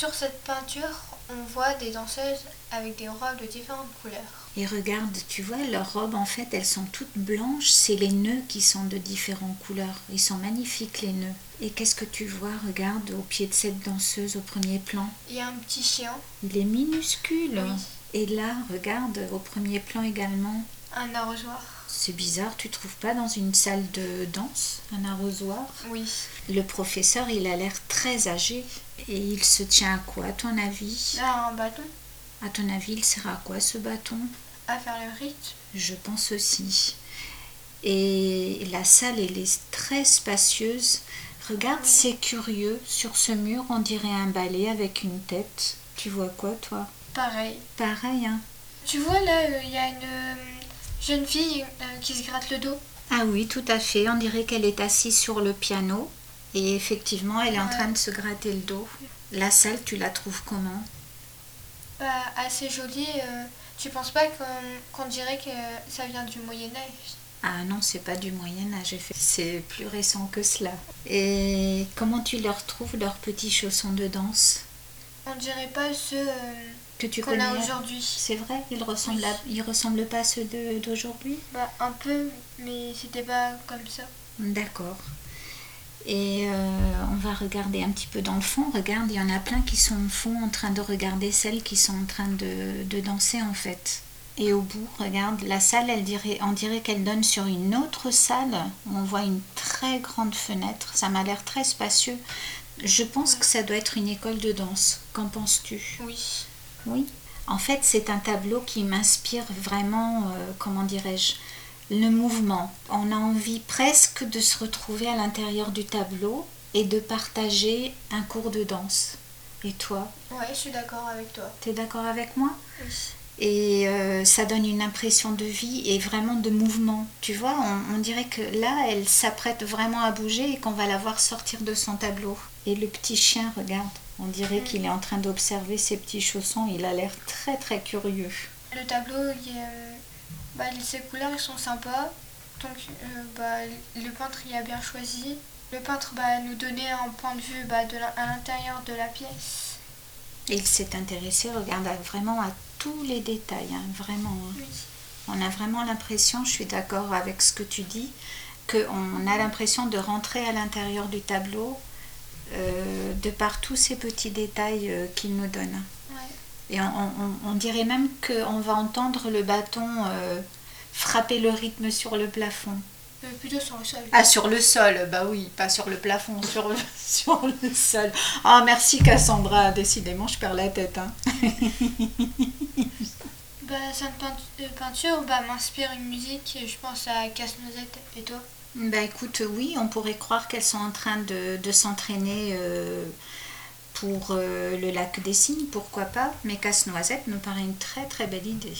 Sur cette peinture, on voit des danseuses avec des robes de différentes couleurs. Et regarde, tu vois, leurs robes, en fait, elles sont toutes blanches. C'est les nœuds qui sont de différentes couleurs. Ils sont magnifiques, les nœuds. Et qu'est-ce que tu vois Regarde, au pied de cette danseuse, au premier plan? Il y a un petit chien, Il est minuscule. Oui. Et là, regarde, au premier plan également. un arrosoir. C'est bizarre, tu trouves pas dans une salle de danse un arrosoir Oui. Le professeur, il a l'air très âgé. Et il se tient à quoi, à ton avis? Là, un bâton À ton avis, il sert à quoi ce bâton? À faire le rythme. Je pense aussi. Et la salle, elle est très spacieuse. Regarde, c'est curieux. Sur ce mur, on dirait un balai avec une tête. Tu vois quoi, toi? Pareil. Pareil, hein Tu vois là, euh, il y a une euh, jeune fille euh, qui se gratte le dos. Ah oui, tout à fait. On dirait qu'elle est assise sur le piano. Et effectivement, elle est en train de se gratter le dos. La salle, tu la trouves comment? Bah, assez jolie. euh, tu penses pas qu'on dirait que ça vient du Moyen-Âge? Ah non, c'est pas du Moyen Âge, c'est plus récent que cela. Et comment tu leur trouves leurs petits chaussons de danse? On dirait pas ceux euh, que tu qu'on a aujourd'hui. C'est vrai, ils ressemblent, à- ils ressemblent pas à ceux d'aujourd'hui? Bah, un peu, mais c'était pas comme ça. D'accord. Et euh, on va regarder un petit peu dans le fond. Regarde, il y en a plein qui sont au fond en train de regarder celles qui sont en train de, de danser en fait. Et au bout, regarde, la salle, elle dirait, on dirait qu'elle donne sur une autre salle. où On voit une très grande fenêtre. Ça m'a l'air très spacieux. Je pense que ça doit être une école de danse. Qu'en penses-tu? Oui. Oui. En fait, c'est un tableau qui m'inspire vraiment, euh, comment dirais-je, le mouvement. On a envie presque de se retrouver à l'intérieur du tableau et de partager un cours de danse. Et toi, Ouais, je suis d'accord avec toi. tu es d'accord avec moi? Oui. Et euh, ça donne une impression de vie et vraiment de mouvement. Tu vois, on, on dirait que là, elle s'apprête vraiment à bouger et qu'on va la voir sortir de son tableau. Et le petit chien, regarde, on dirait qu'il est en train d'observer ses petits chaussons. Il a l'air très très curieux. Le tableau, il est, euh, bah, ses couleurs ils sont sympas. Donc, euh, bah, le peintre il a bien choisi. Le peintre bah, nous donnait un point de vue bah, de à l'intérieur de la pièce. Il s'est intéressé, regarde, vraiment à tous les détails, hein, vraiment. hein. Oui. On a vraiment l'impression, je suis d'accord avec ce que tu dis, qu'on a l'impression de rentrer à l'intérieur du tableau euh, de par tous ces petits détails euh, qu'il nous donne. Ouais. Et on, on- on dirait même qu'on va entendre le bâton euh, frapper le rythme sur le plafond. Plutôt sur le sol. Ah, sur le sol, bah oui, pas sur le plafond, sur le, sur le sol. Ah, merci Cassandra, décidément, je perds la tête. Hein. Bah, cette peint- peinture bah, m'inspire une musique. Je pense à Casse-Noisette. Et toi? Bah écoute, oui, on pourrait croire qu'elles sont en train de, s'entraîner euh, pour euh, le lac des cygnes, pourquoi pas, mais Casse-Noisette me paraît une très très belle idée.